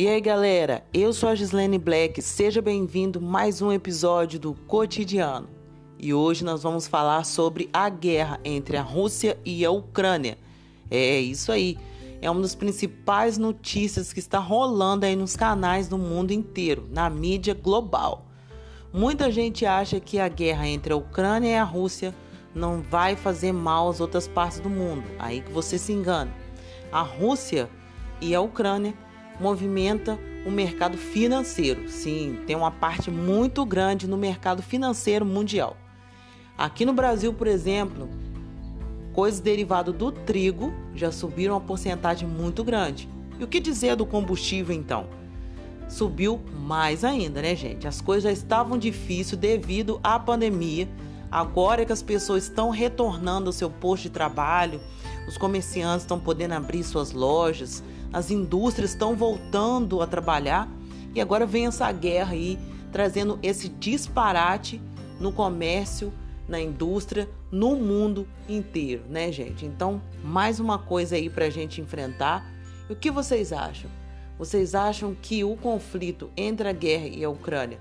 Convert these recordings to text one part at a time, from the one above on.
E aí galera, eu sou a Gislene Black, seja bem-vindo mais um episódio do Cotidiano. E hoje nós vamos falar sobre a guerra entre a Rússia e a Ucrânia. É isso aí, é uma das principais notícias que está rolando aí nos canais do mundo inteiro, na mídia global. Muita gente acha que a guerra entre a Ucrânia e a Rússia não vai fazer mal às outras partes do mundo. Aí que você se engana. A Rússia e a Ucrânia movimenta o mercado financeiro. Sim, tem uma parte muito grande no mercado financeiro mundial. Aqui no Brasil, por exemplo, coisas derivadas do trigo já subiram uma porcentagem muito grande. E o que dizer do combustível então? subiu mais ainda, né, gente? As coisas já estavam difíceis devido à pandemia. Agora que as pessoas estão retornando ao seu posto de trabalho, os comerciantes estão podendo abrir suas lojas, as indústrias estão voltando a trabalhar e agora vem essa guerra aí trazendo esse disparate no comércio, na indústria, no mundo inteiro, né, gente? Então, mais uma coisa aí para a gente enfrentar. E o que vocês acham? Vocês acham que o conflito entre a guerra e a Ucrânia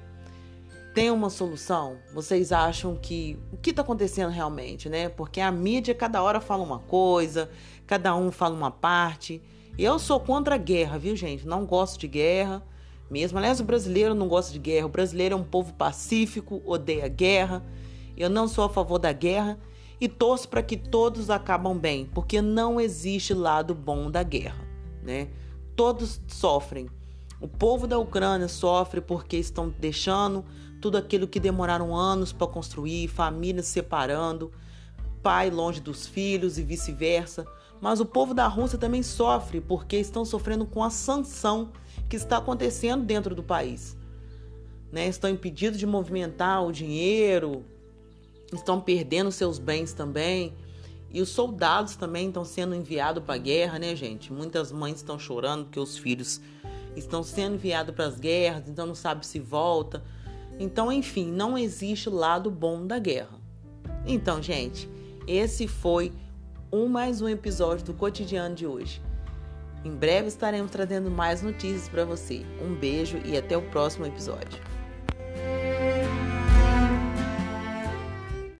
tem uma solução? Vocês acham que o que está acontecendo realmente, né? Porque a mídia cada hora fala uma coisa, cada um fala uma parte. Eu sou contra a guerra, viu, gente? Não gosto de guerra. Mesmo, aliás, o brasileiro não gosta de guerra. O brasileiro é um povo pacífico, odeia guerra. Eu não sou a favor da guerra e torço para que todos acabam bem, porque não existe lado bom da guerra, né? todos sofrem. O povo da Ucrânia sofre porque estão deixando tudo aquilo que demoraram anos para construir, famílias separando, pai longe dos filhos e vice-versa. Mas o povo da Rússia também sofre porque estão sofrendo com a sanção que está acontecendo dentro do país. Né? Estão impedidos de movimentar o dinheiro, estão perdendo seus bens também. E os soldados também estão sendo enviados para a guerra, né, gente? Muitas mães estão chorando porque os filhos estão sendo enviados para as guerras, então não sabe se volta. Então, enfim, não existe lado bom da guerra. Então, gente, esse foi um mais um episódio do cotidiano de hoje. Em breve estaremos trazendo mais notícias para você. Um beijo e até o próximo episódio.